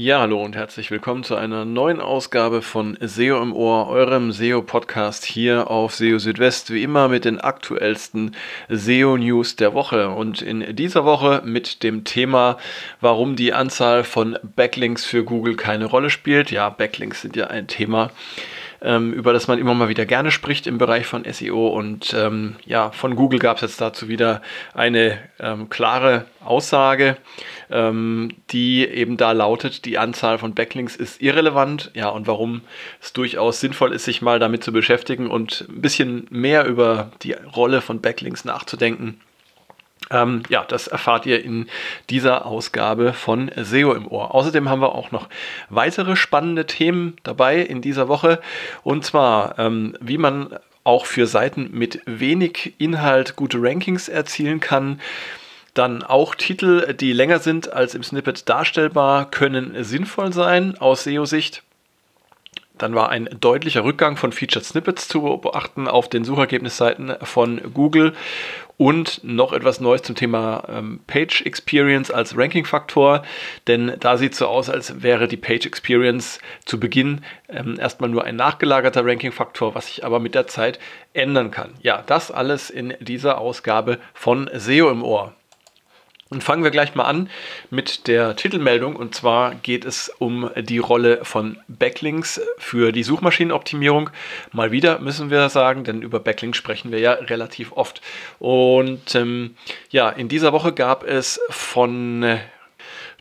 Ja, hallo und herzlich willkommen zu einer neuen Ausgabe von SEO im Ohr, eurem SEO-Podcast hier auf SEO Südwest, wie immer mit den aktuellsten SEO-News der Woche. Und in dieser Woche mit dem Thema, warum die Anzahl von Backlinks für Google keine Rolle spielt. Ja, Backlinks sind ja ein Thema, ähm, über das man immer mal wieder gerne spricht im Bereich von SEO. Und ähm, ja, von Google gab es jetzt dazu wieder eine ähm, klare Aussage, ähm, die eben da lautet, die Anzahl von Backlinks ist irrelevant. Ja, und warum es durchaus sinnvoll ist, sich mal damit zu beschäftigen und ein bisschen mehr über die Rolle von Backlinks nachzudenken. Ähm, ja, das erfahrt ihr in dieser Ausgabe von SEO im Ohr. Außerdem haben wir auch noch weitere spannende Themen dabei in dieser Woche. Und zwar, ähm, wie man auch für Seiten mit wenig Inhalt gute Rankings erzielen kann. Dann auch Titel, die länger sind als im Snippet darstellbar, können sinnvoll sein aus SEO-Sicht. Dann war ein deutlicher Rückgang von Featured Snippets zu beobachten auf den Suchergebnisseiten von Google und noch etwas Neues zum Thema ähm, Page Experience als Ranking-Faktor, denn da sieht es so aus, als wäre die Page Experience zu Beginn ähm, erstmal nur ein nachgelagerter Ranking-Faktor, was sich aber mit der Zeit ändern kann. Ja, das alles in dieser Ausgabe von SEO im Ohr. Und fangen wir gleich mal an mit der Titelmeldung. Und zwar geht es um die Rolle von Backlinks für die Suchmaschinenoptimierung. Mal wieder müssen wir sagen, denn über Backlinks sprechen wir ja relativ oft. Und ähm, ja, in dieser Woche gab es von äh,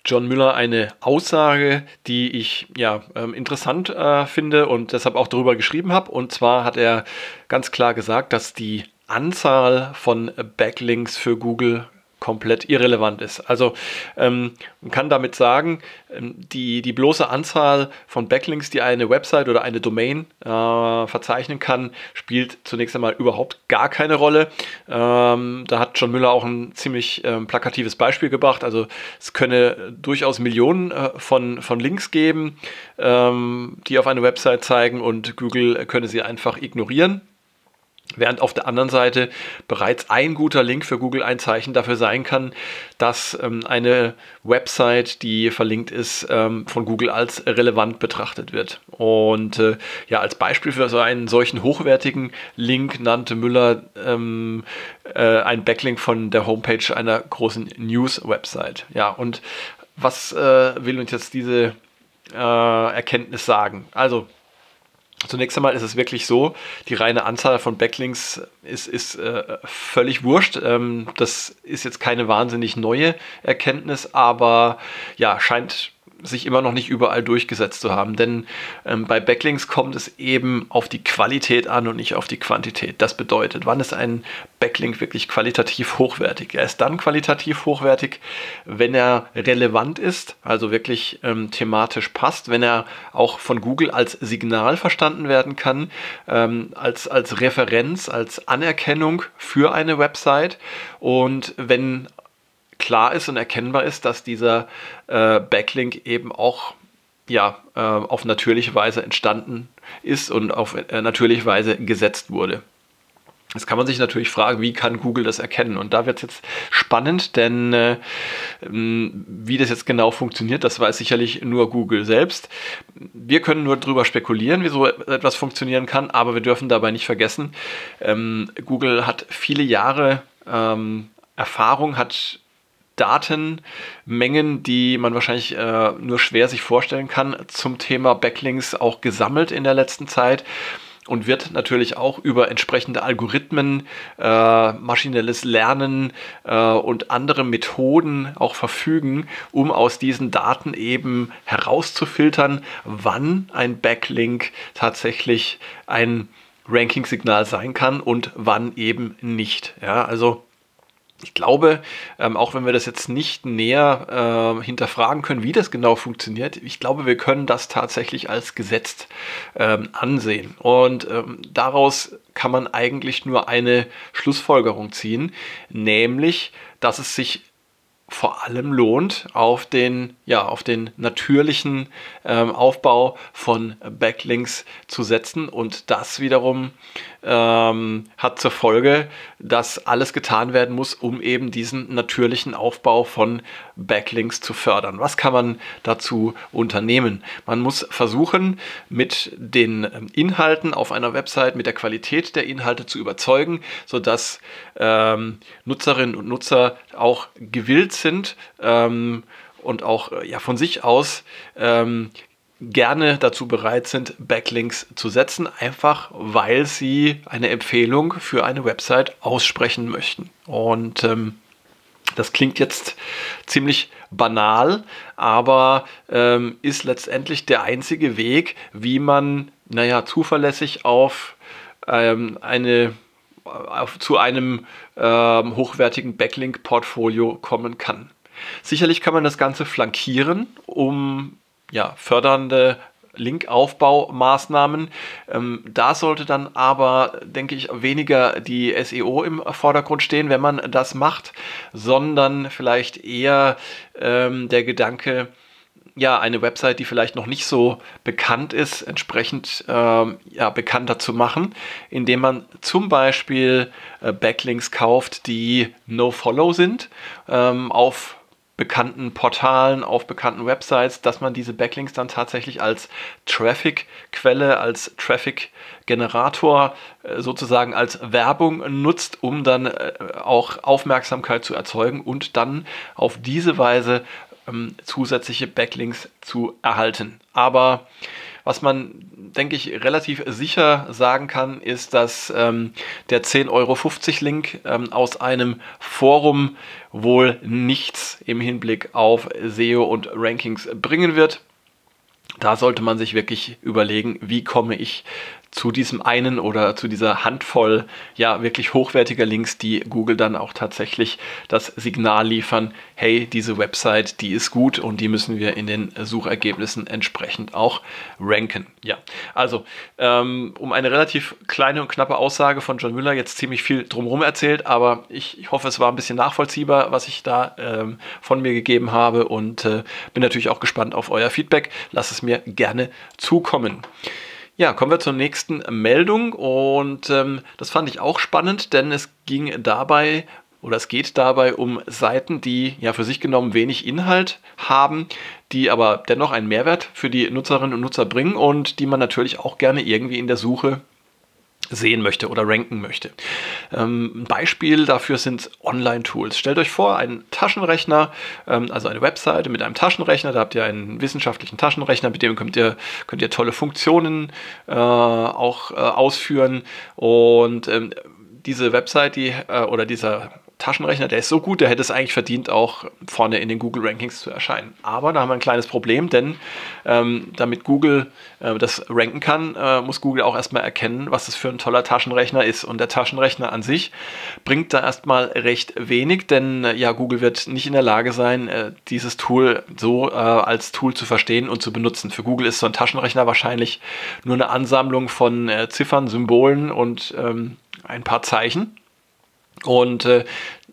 John Müller eine Aussage, die ich ja ähm, interessant äh, finde und deshalb auch darüber geschrieben habe. Und zwar hat er ganz klar gesagt, dass die Anzahl von Backlinks für Google komplett irrelevant ist. Also ähm, man kann damit sagen, ähm, die, die bloße Anzahl von Backlinks, die eine Website oder eine Domain äh, verzeichnen kann, spielt zunächst einmal überhaupt gar keine Rolle. Ähm, da hat John Müller auch ein ziemlich ähm, plakatives Beispiel gebracht. Also es könne durchaus Millionen äh, von, von Links geben, ähm, die auf eine Website zeigen und Google könne sie einfach ignorieren. Während auf der anderen Seite bereits ein guter Link für Google ein Zeichen dafür sein kann, dass ähm, eine Website, die verlinkt ist, ähm, von Google als relevant betrachtet wird. Und äh, ja, als Beispiel für so einen solchen hochwertigen Link nannte Müller ähm, äh, einen Backlink von der Homepage einer großen News-Website. Ja, und was äh, will uns jetzt diese äh, Erkenntnis sagen? Also Zunächst einmal ist es wirklich so, die reine Anzahl von Backlinks ist, ist äh, völlig wurscht. Ähm, das ist jetzt keine wahnsinnig neue Erkenntnis, aber ja, scheint sich immer noch nicht überall durchgesetzt zu haben. Denn ähm, bei Backlinks kommt es eben auf die Qualität an und nicht auf die Quantität. Das bedeutet, wann ist ein Backlink wirklich qualitativ hochwertig? Er ist dann qualitativ hochwertig, wenn er relevant ist, also wirklich ähm, thematisch passt, wenn er auch von Google als Signal verstanden werden kann, ähm, als, als Referenz, als Anerkennung für eine Website und wenn klar ist und erkennbar ist, dass dieser äh, Backlink eben auch ja, äh, auf natürliche Weise entstanden ist und auf äh, natürliche Weise gesetzt wurde. Jetzt kann man sich natürlich fragen, wie kann Google das erkennen? Und da wird es jetzt spannend, denn äh, wie das jetzt genau funktioniert, das weiß sicherlich nur Google selbst. Wir können nur darüber spekulieren, wie so etwas funktionieren kann, aber wir dürfen dabei nicht vergessen, ähm, Google hat viele Jahre ähm, Erfahrung, hat Datenmengen, die man wahrscheinlich äh, nur schwer sich vorstellen kann, zum Thema Backlinks auch gesammelt in der letzten Zeit und wird natürlich auch über entsprechende Algorithmen, äh, maschinelles Lernen äh, und andere Methoden auch verfügen, um aus diesen Daten eben herauszufiltern, wann ein Backlink tatsächlich ein Ranking-Signal sein kann und wann eben nicht. Ja, also ich glaube, ähm, auch wenn wir das jetzt nicht näher äh, hinterfragen können, wie das genau funktioniert, ich glaube, wir können das tatsächlich als gesetzt ähm, ansehen. Und ähm, daraus kann man eigentlich nur eine Schlussfolgerung ziehen, nämlich, dass es sich vor allem lohnt, auf den, ja, auf den natürlichen ähm, Aufbau von Backlinks zu setzen. Und das wiederum ähm, hat zur Folge, dass alles getan werden muss, um eben diesen natürlichen Aufbau von Backlinks zu fördern. Was kann man dazu unternehmen? Man muss versuchen, mit den ähm, Inhalten auf einer Website, mit der Qualität der Inhalte zu überzeugen, sodass ähm, Nutzerinnen und Nutzer auch gewillt sind ähm, und auch äh, ja, von sich aus ähm, gerne dazu bereit sind, Backlinks zu setzen, einfach weil sie eine Empfehlung für eine Website aussprechen möchten. Und ähm, das klingt jetzt ziemlich banal, aber ähm, ist letztendlich der einzige Weg, wie man, naja, zuverlässig auf ähm, eine auf, zu einem ähm, hochwertigen Backlink-Portfolio kommen kann. Sicherlich kann man das Ganze flankieren, um ja, fördernde Linkaufbaumaßnahmen. Ähm, da sollte dann aber, denke ich, weniger die SEO im Vordergrund stehen, wenn man das macht, sondern vielleicht eher ähm, der Gedanke, ja, eine Website, die vielleicht noch nicht so bekannt ist, entsprechend ähm, ja, bekannter zu machen, indem man zum Beispiel äh, Backlinks kauft, die No-Follow sind, ähm, auf bekannten Portalen, auf bekannten Websites, dass man diese Backlinks dann tatsächlich als Traffic-Quelle, als Traffic-Generator äh, sozusagen als Werbung nutzt, um dann äh, auch Aufmerksamkeit zu erzeugen und dann auf diese Weise ähm, zusätzliche Backlinks zu erhalten. Aber was man, denke ich, relativ sicher sagen kann, ist, dass ähm, der 10,50 Euro Link ähm, aus einem Forum wohl nichts im Hinblick auf SEO und Rankings bringen wird. Da sollte man sich wirklich überlegen, wie komme ich zu diesem einen oder zu dieser Handvoll ja wirklich hochwertiger Links, die Google dann auch tatsächlich das Signal liefern, hey, diese Website, die ist gut und die müssen wir in den Suchergebnissen entsprechend auch ranken. Ja, also ähm, um eine relativ kleine und knappe Aussage von John Müller jetzt ziemlich viel drumherum erzählt, aber ich, ich hoffe, es war ein bisschen nachvollziehbar, was ich da ähm, von mir gegeben habe und äh, bin natürlich auch gespannt auf euer Feedback. Lasst es mir gerne zukommen. Ja, kommen wir zur nächsten Meldung und ähm, das fand ich auch spannend, denn es ging dabei oder es geht dabei um Seiten, die ja für sich genommen wenig Inhalt haben, die aber dennoch einen Mehrwert für die Nutzerinnen und Nutzer bringen und die man natürlich auch gerne irgendwie in der Suche sehen möchte oder ranken möchte. Ähm, ein Beispiel dafür sind Online-Tools. Stellt euch vor, ein Taschenrechner, ähm, also eine Webseite mit einem Taschenrechner, da habt ihr einen wissenschaftlichen Taschenrechner, mit dem könnt ihr, könnt ihr tolle Funktionen äh, auch äh, ausführen und ähm, diese Website, die äh, oder dieser Taschenrechner, der ist so gut, der hätte es eigentlich verdient, auch vorne in den Google Rankings zu erscheinen. Aber da haben wir ein kleines Problem, denn ähm, damit Google äh, das ranken kann, äh, muss Google auch erstmal erkennen, was das für ein toller Taschenrechner ist. Und der Taschenrechner an sich bringt da erstmal recht wenig, denn äh, ja, Google wird nicht in der Lage sein, äh, dieses Tool so äh, als Tool zu verstehen und zu benutzen. Für Google ist so ein Taschenrechner wahrscheinlich nur eine Ansammlung von äh, Ziffern, Symbolen und ähm, ein paar Zeichen. Und äh,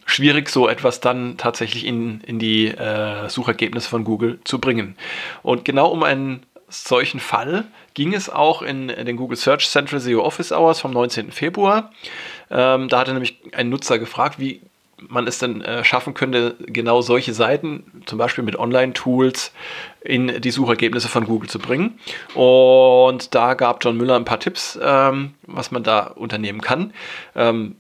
schwierig, so etwas dann tatsächlich in, in die äh, Suchergebnisse von Google zu bringen. Und genau um einen solchen Fall ging es auch in, den Google Search Central SEO Office Hours vom 19. Februar. Ähm, da hatte nämlich ein Nutzer gefragt, wie man es denn äh, schaffen könnte, genau solche Seiten, zum Beispiel mit Online-Tools, in die Suchergebnisse von Google zu bringen. Und da gab John Müller ein paar Tipps, ähm, was man da unternehmen kann. Ähm,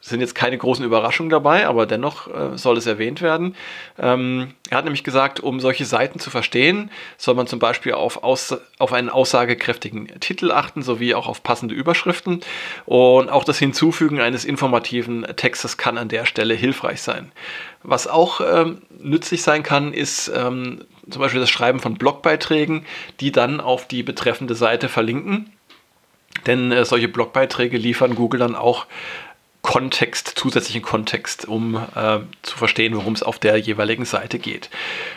sind jetzt keine großen Überraschungen dabei, aber dennoch äh, soll es erwähnt werden. Ähm, er hat nämlich gesagt, um solche Seiten zu verstehen, soll man zum Beispiel auf, aus, auf einen aussagekräftigen Titel achten, sowie auch auf passende Überschriften. Und auch das Hinzufügen eines informativen Textes kann an der Stelle hilfreich sein. Was auch ähm, nützlich sein kann, ist ähm, zum Beispiel das Schreiben von Blogbeiträgen, die dann auf die betreffende Seite verlinken. Denn äh, solche Blogbeiträge liefern Google dann auch Kontext, zusätzlichen Kontext, um äh, zu verstehen, worum es auf der jeweiligen Seite geht.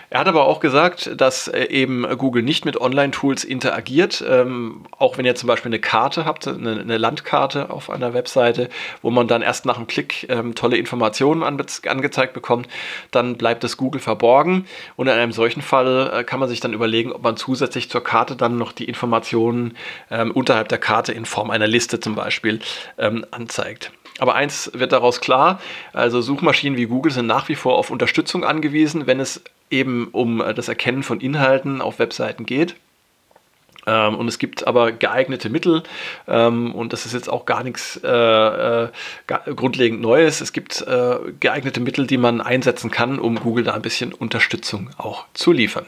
Er hat aber auch gesagt, dass äh, eben Google nicht mit Online-Tools interagiert, ähm, auch wenn ihr zum Beispiel eine Karte habt, eine, eine, Landkarte auf einer Webseite, wo man dann erst nach einem Klick ähm, tolle Informationen ange angezeigt bekommt, dann bleibt es Google verborgen und in einem solchen Fall äh, kann man sich dann überlegen, ob man zusätzlich zur Karte dann noch die Informationen ähm, unterhalb der Karte in Form einer Liste zum Beispiel ähm, anzeigt. Aber eins wird daraus klar, also Suchmaschinen wie Google sind nach wie vor auf Unterstützung angewiesen, wenn es eben um das Erkennen von Inhalten auf Webseiten geht. Ähm, und es gibt aber geeignete Mittel, ähm, und das ist jetzt auch gar nichts äh, äh, grundlegend Neues. Es gibt äh, geeignete Mittel, die man einsetzen kann, um Google da ein bisschen Unterstützung auch zu liefern.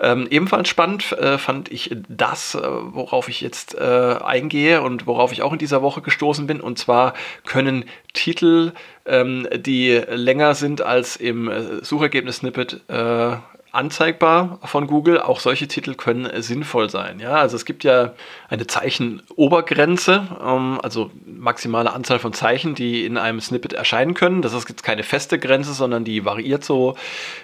Ähm, ebenfalls spannend äh, fand ich das, äh, worauf ich jetzt äh, eingehe und worauf ich auch in dieser Woche gestoßen bin. Und zwar können Titel, ähm, die länger sind als im äh, Suchergebnis-Snippet, äh, anzeigbar von Google. Auch solche Titel können sinnvoll sein. Ja, also es gibt ja eine Zeichenobergrenze, ähm, also maximale Anzahl von Zeichen, die in einem Snippet erscheinen können. Das ist jetzt keine feste Grenze, sondern die variiert so,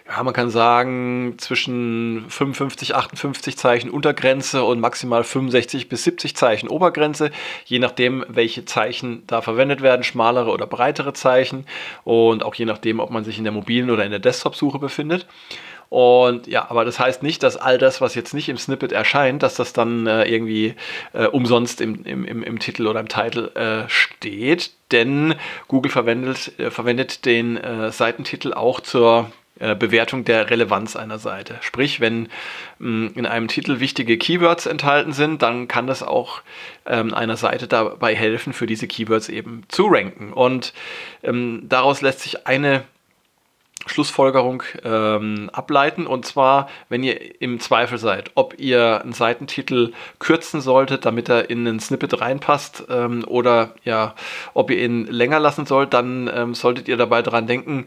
ja, man kann sagen, zwischen 55, 58 Zeichen Untergrenze und maximal 65 bis 70 Zeichen Obergrenze, je nachdem, welche Zeichen da verwendet werden, schmalere oder breitere Zeichen und auch je nachdem, ob man sich in der mobilen oder in der Desktop-Suche befindet. Und ja, aber das heißt nicht, dass all das, was jetzt nicht im Snippet erscheint, dass das dann äh, irgendwie äh, umsonst im, im, im, im, Titel oder im Titel äh, steht, denn Google verwendet, äh, verwendet den äh, Seitentitel auch zur äh, Bewertung der Relevanz einer Seite. Sprich, wenn mh, in einem Titel wichtige Keywords enthalten sind, dann kann das auch ähm, einer Seite dabei helfen, für diese Keywords eben zu ranken. Und ähm, daraus lässt sich eine Schlussfolgerung ähm, ableiten. Und zwar, wenn ihr im Zweifel seid, ob ihr einen Seitentitel kürzen solltet, damit er in einen Snippet reinpasst, ähm, oder ja, ob ihr ihn länger lassen sollt, dann ähm, solltet ihr dabei daran denken,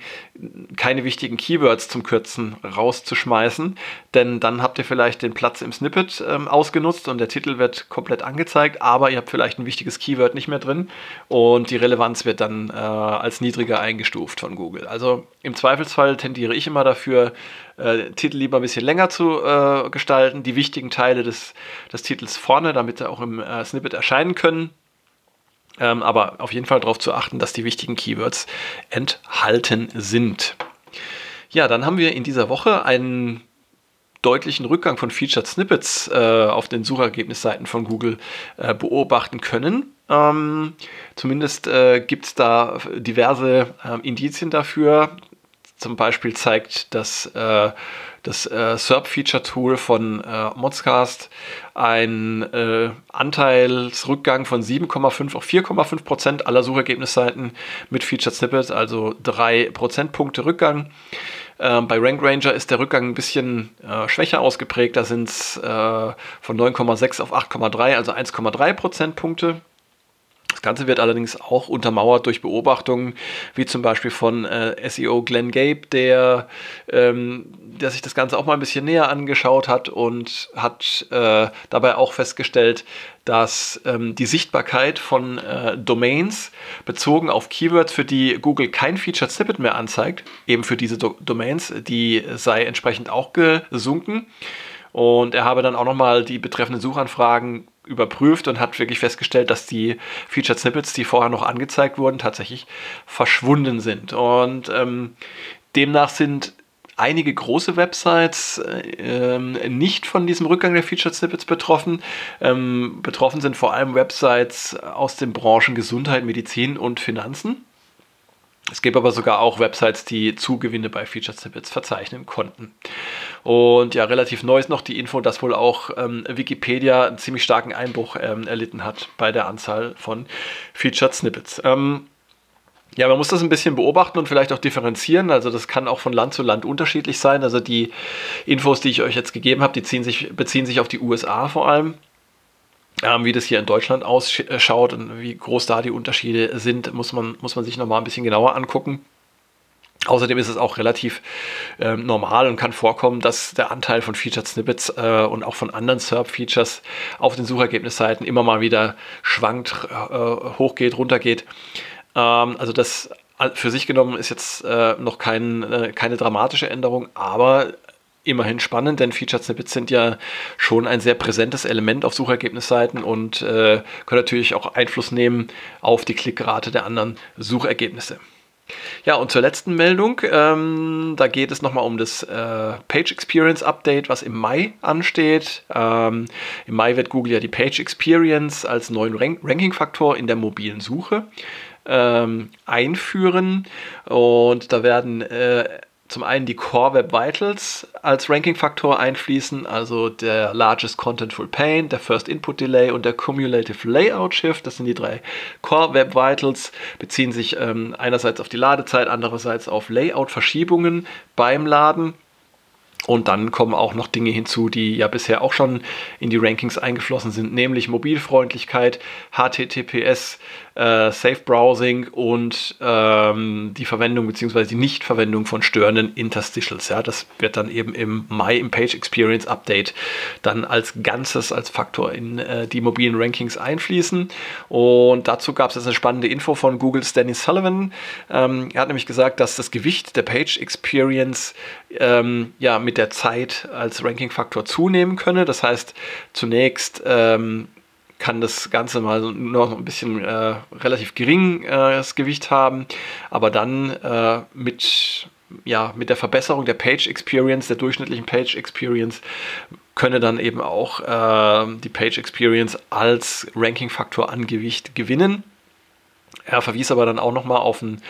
keine wichtigen Keywords zum Kürzen rauszuschmeißen. Denn dann habt ihr vielleicht den Platz im Snippet ähm, ausgenutzt und der Titel wird komplett angezeigt, aber ihr habt vielleicht ein wichtiges Keyword nicht mehr drin und die Relevanz wird dann äh, als niedriger eingestuft von Google. Also im Zweifel Zweifelsfall tendiere ich immer dafür, äh, Titel lieber ein bisschen länger zu äh, gestalten, die wichtigen Teile des, des Titels vorne, damit sie auch im äh, Snippet erscheinen können. Ähm, aber auf jeden Fall darauf zu achten, dass die wichtigen Keywords enthalten sind. Ja, dann haben wir in dieser Woche einen deutlichen Rückgang von Featured Snippets äh, auf den Suchergebnisseiten von Google äh, beobachten können. Ähm, zumindest äh, gibt es da diverse ähm, Indizien dafür, zum Beispiel zeigt das, äh, das äh, SERP-Feature-Tool von äh, Modscast einen äh, Anteilsrückgang von 7,5 auf 4,5 Prozent aller Suchergebnisseiten mit Featured Snippets, also 3 Prozentpunkte Rückgang. Ähm, bei Rank Ranger ist der Rückgang ein bisschen äh, schwächer ausgeprägt. Da sind es äh, von 9,6 auf 8,3, also 1,3 Prozentpunkte. Das Ganze wird allerdings auch untermauert durch Beobachtungen, wie zum Beispiel von äh, SEO Glenn Gabe, der, ähm, der sich das Ganze auch mal ein bisschen näher angeschaut hat und hat äh, dabei auch festgestellt, dass ähm, die Sichtbarkeit von äh, Domains bezogen auf Keywords, für die Google kein Featured Snippet mehr anzeigt, eben für diese Do Domains, die sei entsprechend auch gesunken. Und er habe dann auch nochmal die betreffenden Suchanfragen überprüft und hat wirklich festgestellt, dass die Featured Snippets, die vorher noch angezeigt wurden, tatsächlich verschwunden sind. Und ähm, demnach sind einige große Websites äh, nicht von diesem Rückgang der Featured Snippets betroffen. Ähm, betroffen sind vor allem Websites aus den Branchen Gesundheit, Medizin und Finanzen. Es gibt aber sogar auch Websites, die Zugewinne bei Featured Snippets verzeichnen konnten. Und ja, relativ neu ist noch die Info, dass wohl auch ähm, Wikipedia einen ziemlich starken Einbruch ähm, erlitten hat bei der Anzahl von Featured Snippets. Ähm, ja, man muss das ein bisschen beobachten und vielleicht auch differenzieren. Also das kann auch von Land zu Land unterschiedlich sein. Also die Infos, die ich euch jetzt gegeben habe, die sich, beziehen sich auf die USA vor allem. Ähm, wie das hier in Deutschland ausschaut und wie groß da die Unterschiede sind, muss man, muss man sich nochmal ein bisschen genauer angucken. Außerdem ist es auch relativ äh, normal und kann vorkommen, dass der Anteil von Featured Snippets äh, und auch von anderen SERP-Features auf den Suchergebnisseiten immer mal wieder schwankt, äh, hochgeht, runtergeht. Ähm, also das für sich genommen ist jetzt äh, noch kein, äh, keine dramatische Änderung, aber immerhin spannend, denn Featured Snippets sind ja schon ein sehr präsentes Element auf Suchergebnisseiten und äh, können natürlich auch Einfluss nehmen auf die Klickrate der anderen Suchergebnisse. Ja, und zur letzten Meldung, ähm, da geht es nochmal um das äh, Page Experience Update, was im Mai ansteht. Ähm, Im Mai wird Google ja die Page Experience als neuen Rank Ranking-Faktor in der mobilen Suche ähm, einführen. Und da werden äh, zum einen die Core Web Vitals als Ranking-Faktor einfließen, also der Largest Contentful Paint, der First Input Delay und der Cumulative Layout Shift. Das sind die drei Core Web Vitals, beziehen sich ähm, einerseits auf die Ladezeit, andererseits auf Layout-Verschiebungen beim Laden. Und dann kommen auch noch Dinge hinzu, die ja bisher auch schon in die Rankings eingeflossen sind, nämlich Mobilfreundlichkeit, HTTPS, äh, Safe Browsing und ähm, die Verwendung bzw. die Nichtverwendung von störenden Interstitials. Ja, das wird dann eben im Mai im Page Experience Update dann als Ganzes, als Faktor in äh, die mobilen Rankings einfließen. Und dazu gab es jetzt eine spannende Info von Googles Danny Sullivan. Ähm, er hat nämlich gesagt, dass das Gewicht der Page Experience ähm, ja mit der Zeit als Ranking-Faktor zunehmen könne. Das heißt, zunächst ähm, kann das Ganze mal noch ein bisschen äh, relativ geringes äh, Gewicht haben, aber dann äh, mit, ja, mit der Verbesserung der Page Experience, der durchschnittlichen Page Experience, könne dann eben auch äh, die Page Experience als Ranking-Faktor an Gewicht gewinnen. Er verwies aber dann auch nochmal auf, ein,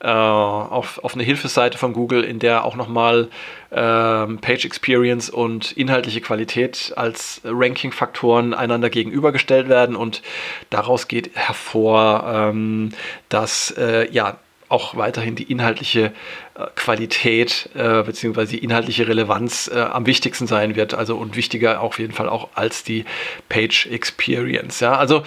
äh, auf, auf eine Hilfeseite von Google, in der auch nochmal ähm, Page Experience und inhaltliche Qualität als Ranking-Faktoren einander gegenübergestellt werden. Und daraus geht hervor, ähm, dass äh, ja auch weiterhin die inhaltliche äh, Qualität äh, bzw. die inhaltliche Relevanz äh, am wichtigsten sein wird. Also und wichtiger auf jeden Fall auch als die Page Experience. Ja, also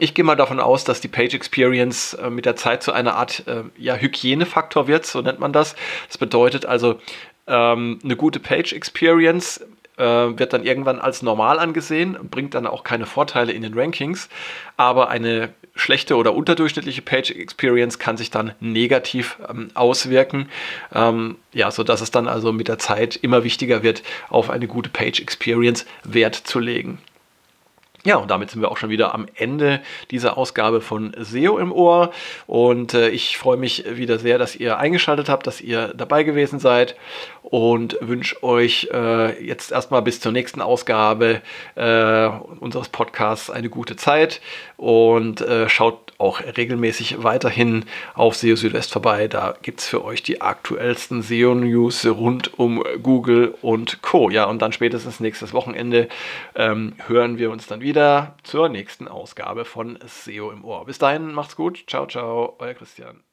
ich gehe mal davon aus, dass die Page Experience äh, mit der Zeit zu einer Art äh, ja, Hygienefaktor wird, so nennt man das. Das bedeutet also, ähm, eine gute Page Experience äh, wird dann irgendwann als normal angesehen, bringt dann auch keine Vorteile in den Rankings, aber eine schlechte oder unterdurchschnittliche Page Experience kann sich dann negativ ähm, auswirken, ähm, ja, sodass es dann also mit der Zeit immer wichtiger wird, auf eine gute Page Experience Wert zu legen. Ja, und damit sind wir auch schon wieder am Ende dieser Ausgabe von SEO im Ohr. Und äh, ich freue mich wieder sehr, dass ihr eingeschaltet habt, dass ihr dabei gewesen seid und wünsche euch äh, jetzt erstmal bis zur nächsten Ausgabe äh, unseres Podcasts eine gute Zeit und äh, schaut auch regelmäßig weiterhin auf SEO Südwest vorbei. Da gibt es für euch die aktuellsten SEO-News rund um Google und Co. Ja, und dann spätestens nächstes Wochenende ähm, hören wir uns dann wieder zur nächsten Ausgabe von SEO im Ohr. Bis dahin, macht's gut. Ciao, ciao, euer Christian.